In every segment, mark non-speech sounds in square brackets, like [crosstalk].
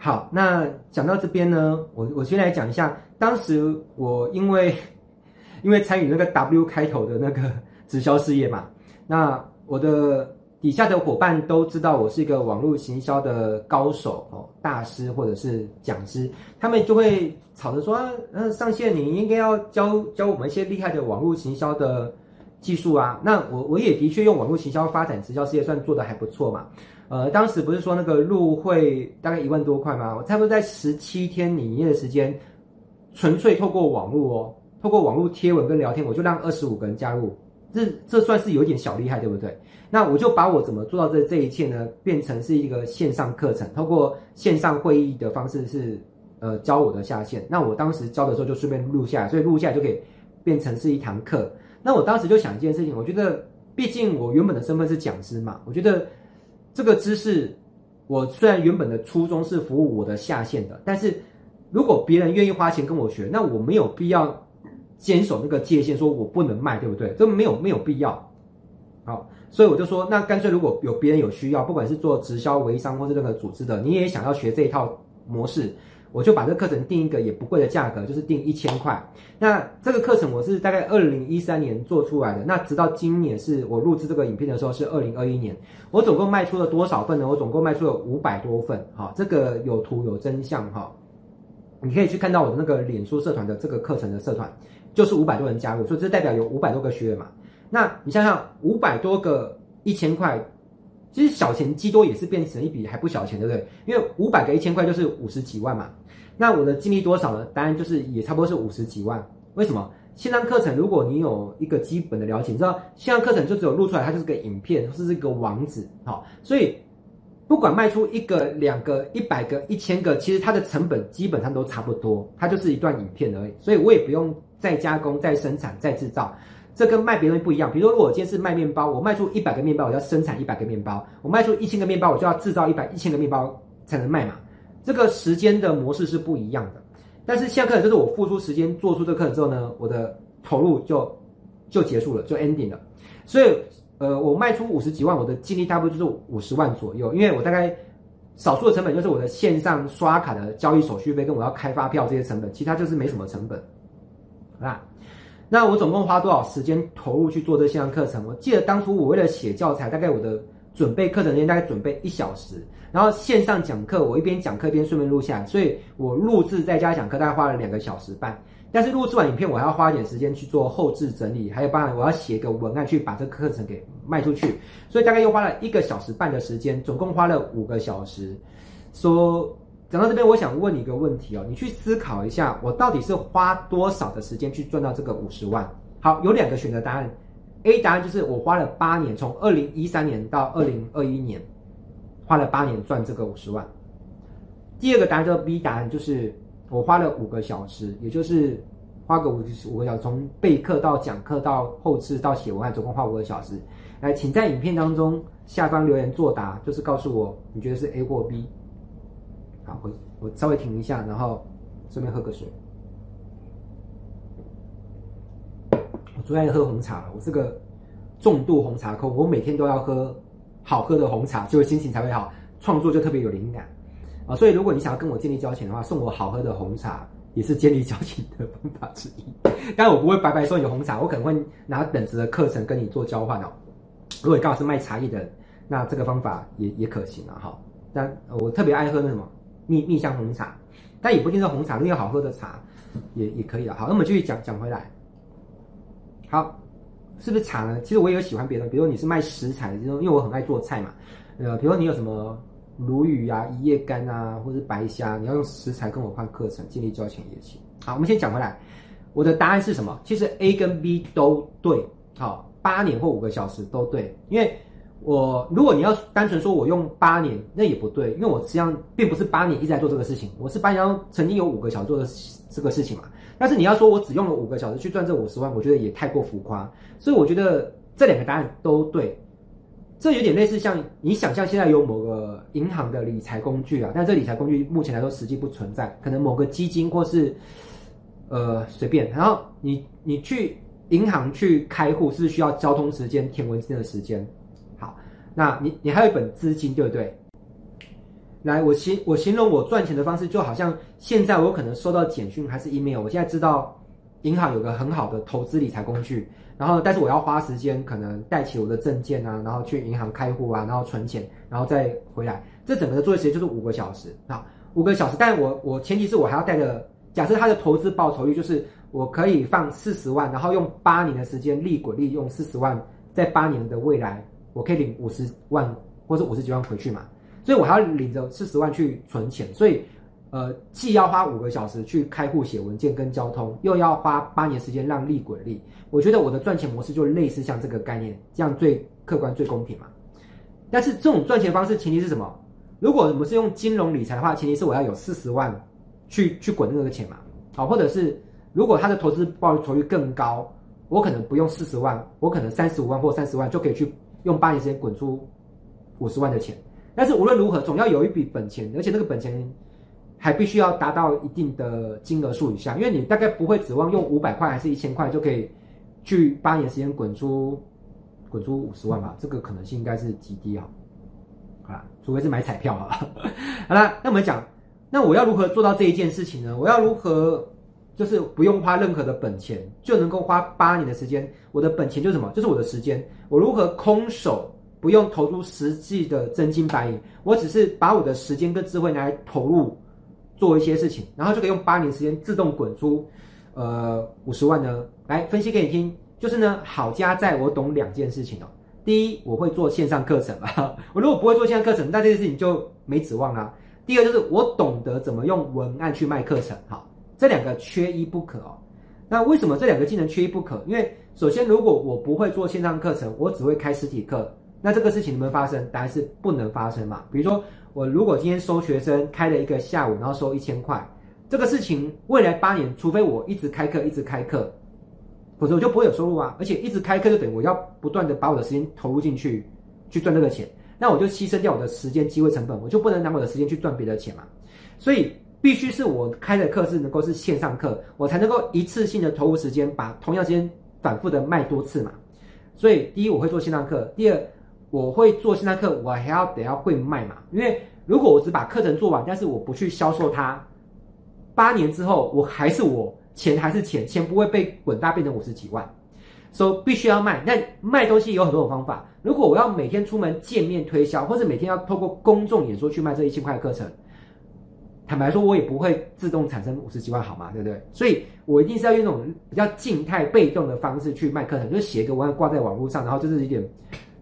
好，那讲到这边呢，我我先来讲一下，当时我因为 [laughs] 因为参与那个 W 开头的那个直销事业嘛，那我的底下的伙伴都知道我是一个网络行销的高手哦，大师或者是讲师，他们就会吵着说，嗯、上线你应该要教教我们一些厉害的网络行销的技术啊。那我我也的确用网络行销发展直销事业，算做得还不错嘛。呃，当时不是说那个入会大概一万多块吗？我差不多在十七天营业的时间，纯粹透过网络哦，透过网络贴文跟聊天，我就让二十五个人加入，这这算是有点小厉害，对不对？那我就把我怎么做到这这一切呢，变成是一个线上课程，透过线上会议的方式是呃教我的下线。那我当时教的时候就顺便录下来，所以录下来就可以变成是一堂课。那我当时就想一件事情，我觉得毕竟我原本的身份是讲师嘛，我觉得。这个知识，我虽然原本的初衷是服务我的下线的，但是如果别人愿意花钱跟我学，那我没有必要坚守那个界限，说我不能卖，对不对？这没有没有必要。好，所以我就说，那干脆如果有别人有需要，不管是做直销、微商或是任何组织的，你也想要学这一套模式。我就把这个课程定一个也不贵的价格，就是定一千块。那这个课程我是大概二零一三年做出来的，那直到今年是我录制这个影片的时候是二零二一年。我总共卖出了多少份呢？我总共卖出了五百多份。哈，这个有图有真相哈，你可以去看到我的那个脸书社团的这个课程的社团，就是五百多人加入，所以这代表有五百多个学员嘛。那你想想，五百多个一千块。其实小钱积多也是变成一笔还不小钱，对不对？因为五百个一千块就是五十几万嘛。那我的净利多少呢？当然就是也差不多是五十几万。为什么？线上课程如果你有一个基本的了解，你知道线上课程就只有录出来，它就是个影片，是这个网址，好，所以不管卖出一个、两个、一百个、一千个，其实它的成本基本上都差不多，它就是一段影片而已。所以我也不用再加工、再生产、再制造。这跟卖别的东西不一样，比如说，如果我今天是卖面包，我卖出一百个面包，我要生产一百个面包；我卖出一千个面包，我就要制造一百一千个面包才能卖嘛。这个时间的模式是不一样的。但是现在课就是我付出时间做出这个课之后呢，我的投入就就结束了，就 ending 了。所以，呃，我卖出五十几万，我的净利大部分就是五十万左右，因为我大概少数的成本就是我的线上刷卡的交易手续费跟我要开发票这些成本，其他就是没什么成本，啊。那我总共花多少时间投入去做这线上课程？我记得当初我为了写教材，大概我的准备课程时间大概准备一小时，然后线上讲课我一边讲课一边顺便录下来，所以我录制在家讲课大概花了两个小时半。但是录制完影片，我还要花一点时间去做后置整理，还有包含我要写一个文案去把这个课程给卖出去，所以大概又花了一个小时半的时间，总共花了五个小时。说。讲到这边，我想问你一个问题哦，你去思考一下，我到底是花多少的时间去赚到这个五十万？好，有两个选择答案，A 答案就是我花了八年，从二零一三年到二零二一年，花了八年赚这个五十万。第二个答案叫 B 答案，就是我花了五个小时，也就是花个五五个小时，从备课到讲课到后置到写文案，总共花五个小时。来，请在影片当中下方留言作答，就是告诉我你觉得是 A 或 B。好，我我稍微停一下，然后顺便喝个水。我最爱喝红茶了，我是个重度红茶控，我每天都要喝好喝的红茶，就心情才会好，创作就特别有灵感啊。所以如果你想要跟我建立交情的话，送我好喝的红茶也是建立交情的方法之一。当然我不会白白送你红茶，我可能会拿等值的课程跟你做交换哦。如果你刚好是卖茶叶的，那这个方法也也可行啊。哈，但我特别爱喝那什么。蜜蜜香红茶，但也不一定是红茶，如果有好喝的茶也也可以了。好，那我们继续讲讲回来。好，是不是茶呢？其实我也有喜欢别的，比如你是卖食材的，因为我很爱做菜嘛。呃，比如说你有什么鲈鱼啊、一夜干啊，或是白虾，你要用食材跟我换课程，建立交情也行。好，我们先讲回来，我的答案是什么？其实 A 跟 B 都对。好，八年或五个小时都对，因为。我如果你要单纯说我用八年，那也不对，因为我实际上并不是八年一直在做这个事情，我是八年曾经有五个小时做的这个事情嘛。但是你要说我只用了五个小时去赚这五十万，我觉得也太过浮夸。所以我觉得这两个答案都对。这有点类似像你想象现在有某个银行的理财工具啊，但这理财工具目前来说实际不存在，可能某个基金或是呃随便，然后你你去银行去开户是需要交通时间、填文件的时间。好那你你还有一本资金，对不对？来，我形我形容我赚钱的方式，就好像现在我可能收到简讯还是 email，我现在知道银行有个很好的投资理财工具，然后但是我要花时间，可能带起我的证件啊，然后去银行开户啊，然后存钱，然后再回来，这整个的作业时间就是五个小时啊，五个小时。但我我前提是我还要带着，假设他的投资报酬率就是我可以放四十万，然后用八年的时间利滚利用四十万，在八年的未来我可以领五十万或者五十几万回去嘛。所以我还要领着四十万去存钱，所以，呃，既要花五个小时去开户写文件跟交通，又要花八年时间让利滚利。我觉得我的赚钱模式就类似像这个概念，这样最客观最公平嘛。但是这种赚钱方式前提是什么？如果我们是用金融理财的话，前提是我要有四十万去去滚那个钱嘛。好，或者是如果他的投资报酬率更高，我可能不用四十万，我可能三十五万或三十万就可以去用八年时间滚出五十万的钱。但是无论如何，总要有一笔本钱，而且那个本钱还必须要达到一定的金额数以下，因为你大概不会指望用五百块还是一千块就可以去八年时间滚出滚出五十万吧？这个可能性应该是极低啊！啊，除非是买彩票啊。好了，那我们讲，那我要如何做到这一件事情呢？我要如何就是不用花任何的本钱就能够花八年的时间？我的本钱就是什么？就是我的时间。我如何空手？不用投入实际的真金白银，我只是把我的时间跟智慧拿来投入做一些事情，然后就可以用八年时间自动滚出，呃五十万呢。来分析给你听，就是呢，好家在我懂两件事情哦。第一，我会做线上课程啊，[laughs] 我如果不会做线上课程，那这件事情就没指望啦。第二，就是我懂得怎么用文案去卖课程，好，这两个缺一不可哦。那为什么这两个技能缺一不可？因为首先，如果我不会做线上课程，我只会开实体课。那这个事情能不能发生？答案是不能发生嘛。比如说，我如果今天收学生开了一个下午，然后收一千块，这个事情未来八年，除非我一直开课，一直开课，否则我就不会有收入啊。而且一直开课就等于我要不断的把我的时间投入进去，去赚这个钱，那我就牺牲掉我的时间机会成本，我就不能拿我的时间去赚别的钱嘛。所以必须是我开的课是能够是线上课，我才能够一次性的投入时间，把同样时间反复的卖多次嘛。所以第一，我会做线上课，第二。我会做线上课，我还要得要会卖嘛？因为如果我只把课程做完，但是我不去销售它，八年之后我还是我钱还是钱，钱不会被滚大变成五十几万，所以必须要卖。那卖东西有很多种方法。如果我要每天出门见面推销，或者每天要透过公众演说去卖这一千块的课程，坦白说，我也不会自动产生五十几万，好吗？对不对？所以我一定是要用那种比较静态被动的方式去卖课程，就是写一个文案挂在网络上，然后就是一点。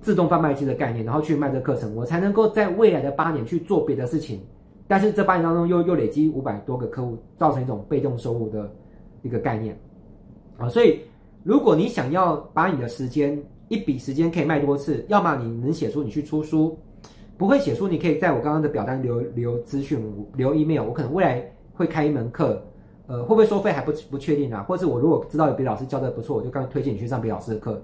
自动贩卖机的概念，然后去卖这个课程，我才能够在未来的八年去做别的事情。但是这八年当中又又累积五百多个客户，造成一种被动收入的一个概念啊。所以，如果你想要把你的时间一笔时间可以卖多次，要么你能写出，你去出书；不会写书，你可以在我刚刚的表单留留资讯，留 email。我可能未来会开一门课，呃，会不会收费还不不确定啊？或者我如果知道有别老师教的不错，我就刚推荐你去上别老师的课。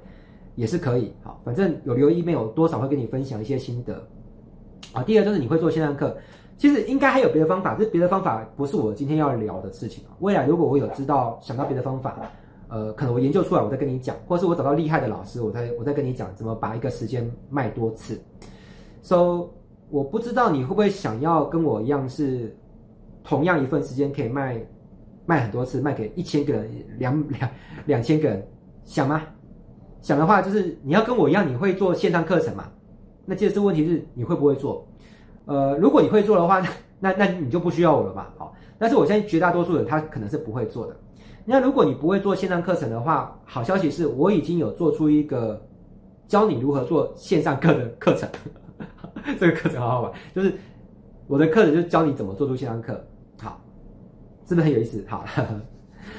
也是可以，好，反正有留 email，多少会跟你分享一些心得，啊，第二就是你会做线上课，其实应该还有别的方法，这别的方法不是我今天要聊的事情啊。未来如果我有知道想到别的方法，呃，可能我研究出来，我再跟你讲，或者是我找到厉害的老师，我再我再跟你讲怎么把一个时间卖多次。So，我不知道你会不会想要跟我一样，是同样一份时间可以卖卖很多次，卖给一千个人、两两两千个人，想吗？想的话，就是你要跟我一样，你会做线上课程嘛？那这次问题是你会不会做？呃，如果你会做的话，[laughs] 那那你就不需要我了吧？好，但是我相信绝大多数人他可能是不会做的。那如果你不会做线上课程的话，好消息是我已经有做出一个教你如何做线上课的课程。[laughs] 这个课程好好玩，就是我的课程就教你怎么做出线上课。好，是不是很有意思？好。[laughs]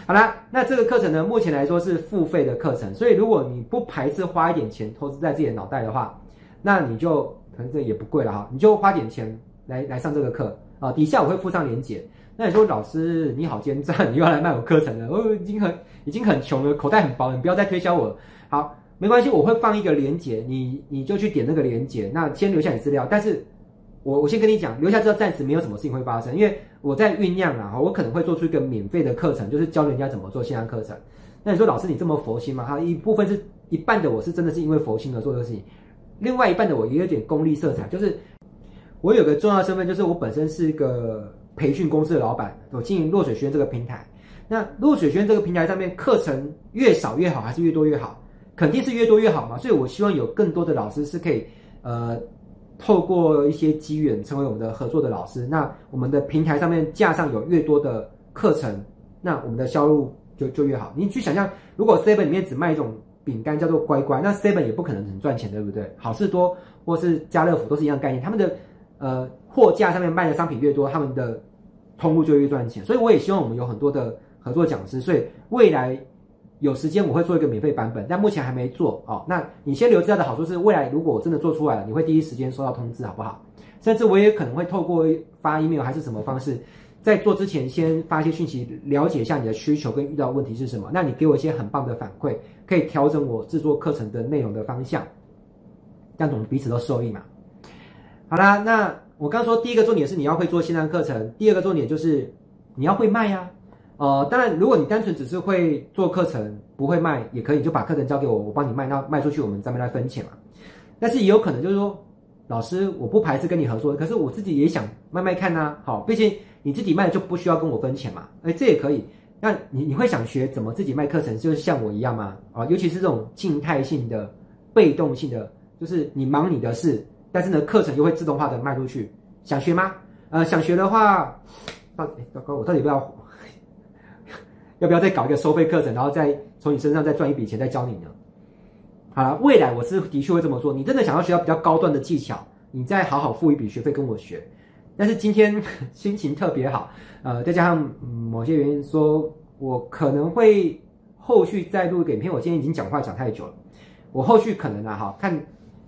好啦，那这个课程呢，目前来说是付费的课程，所以如果你不排斥花一点钱投资在自己的脑袋的话，那你就可能这也不贵了哈，你就花点钱来来上这个课啊。底下我会附上链接。那你说老师你好奸诈，你又要来卖我课程了？我已经很已经很穷了，口袋很薄，你不要再推销我。好，没关系，我会放一个链接，你你就去点那个链接，那先留下你资料，但是。我我先跟你讲，留下之后暂时没有什么事情会发生，因为我在酝酿啊，我可能会做出一个免费的课程，就是教人家怎么做线上课程。那你说老师你这么佛心吗？哈，一部分是一半的我是真的是因为佛心而做这个事情，另外一半的我也有点功利色彩，就是我有个重要身份，就是我本身是一个培训公司的老板，我经营落水轩这个平台。那落水轩这个平台上面课程越少越好，还是越多越好？肯定是越多越好嘛。所以我希望有更多的老师是可以，呃，透过一些机缘成为我们的合作的老师。那我们的平台上面架上有越多的课程，那我们的销路就就越好。你去想象，如果 Seven 里面只卖一种饼干叫做乖乖，那 Seven 也不可能很赚钱，对不对？好事多或是家乐福都是一样概念，他们的。呃，货架上面卖的商品越多，他们的通路就越赚钱。所以我也希望我们有很多的合作讲师。所以未来有时间我会做一个免费版本，但目前还没做哦。那你先留资料的好处是，未来如果我真的做出来了，你会第一时间收到通知，好不好？甚至我也可能会透过发 email 还是什么方式，在做之前先发一些讯息，了解一下你的需求跟遇到问题是什么。那你给我一些很棒的反馈，可以调整我制作课程的内容的方向，这样我们彼此都受益嘛。好啦，那我刚说第一个重点是你要会做线上课程，第二个重点就是你要会卖呀、呃，当然，如果你单纯只是会做课程不会卖也可以，就把课程交给我，我帮你卖，那卖出去我们咱们来分钱嘛。但是也有可能就是说，老师我不排斥跟你合作，可是我自己也想卖卖看呐、好，毕竟你自己卖就不需要跟我分钱嘛。哎，这也可以。那你你会想学怎么自己卖课程，就是像我一样吗？啊，尤其是这种静态性的、被动性的，就是你忙你的事。但是呢，课程又会自动化的卖出去，想学吗？呃，想学的话，到哎，糟糕，我到底要不要，要不要再搞一个收费课程，然后再从你身上再赚一笔钱，再教你呢？好了，未来我是的确会这么做。你真的想要学到比较高段的技巧，你再好好付一笔学费跟我学。但是今天 [laughs] 心情特别好，呃，再加上某些原因说，我可能会后续再录一个影片。我今天已经讲话讲太久了，我后续可能啊，哈，看。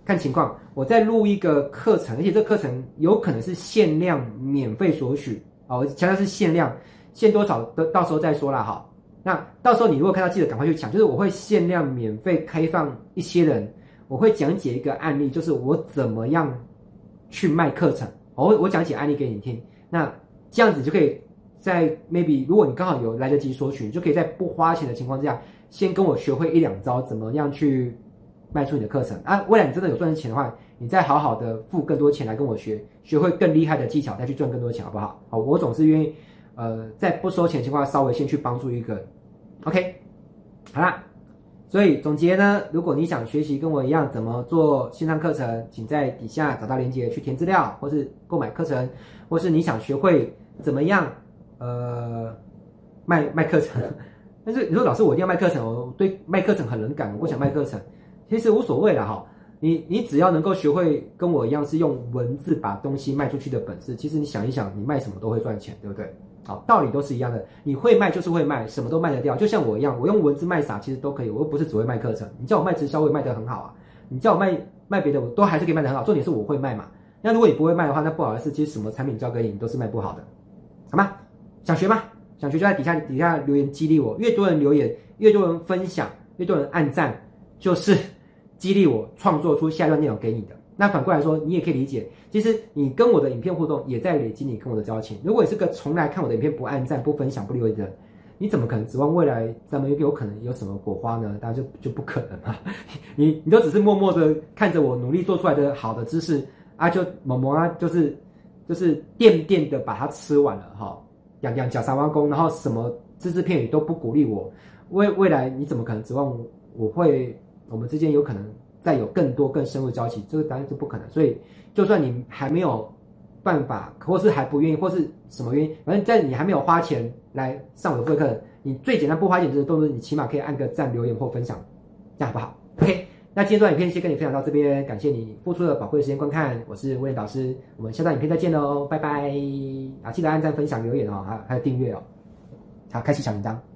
看情况，我再录一个课程，而且这课程有可能是限量免费索取啊！我强调是限量，限多少的到时候再说啦。哈。那到时候你如果看到，记得赶快去抢。就是我会限量免费开放一些人，我会讲解一个案例，就是我怎么样去卖课程。我我讲解案例给你听，那这样子就可以在 maybe 如果你刚好有来得及索取，你就可以在不花钱的情况之下，先跟我学会一两招，怎么样去。卖出你的课程啊！未来你真的有赚钱的话，你再好好的付更多钱来跟我学，学会更厉害的技巧，再去赚更多钱，好不好？好，我总是愿意，呃，在不收钱情况下，稍微先去帮助一个。OK，好啦，所以总结呢，如果你想学习跟我一样怎么做线上课程，请在底下找到链接去填资料，或是购买课程，或是你想学会怎么样呃卖卖课程。[laughs] 但是你说老师，我一定要卖课程，我对卖课程很冷感，我不想卖课程。其实无所谓了哈，你你只要能够学会跟我一样是用文字把东西卖出去的本事，其实你想一想，你卖什么都会赚钱，对不对？好，道理都是一样的，你会卖就是会卖，什么都卖得掉。就像我一样，我用文字卖啥其实都可以，我又不是只会卖课程。你叫我卖直销，我也卖得很好啊。你叫我卖卖别的，我都还是可以卖得很好。重点是我会卖嘛。那如果你不会卖的话，那不好意思，其实什么产品交给你，你都是卖不好的，好吗？想学吗？想学就在底下底下留言激励我，越多人留言，越多人分享，越多人按赞，就是。激励我创作出下一段内容给你的。那反过来说，你也可以理解，其实你跟我的影片互动，也在累积你跟我的交情。如果你是个从来看我的影片不按赞、不分享、不留言的人，你怎么可能指望未来咱们有可能有什么火花呢？当然就就不可能啊！[laughs] 你你都只是默默的看着我努力做出来的好的知识啊，就某某啊，就是就是垫垫的把它吃完了哈，养养假三挖工，然后什么只字片语都不鼓励我，未未来你怎么可能指望，我会？我们之间有可能再有更多更深入的交集，这个当然是不可能。所以，就算你还没有办法，或是还不愿意，或是什么原因，反正在你还没有花钱来上我的课，你最简单不花钱的动作，你起码可以按个赞、留言或分享，这样好不好？OK，那今天这段影片先跟你分享到这边，感谢你付出的宝贵的时间观看，我是威廉导师，我们下段影片再见喽，拜拜！啊，记得按赞、分享、留言哦，还还有订阅哦，好，开启小铃铛。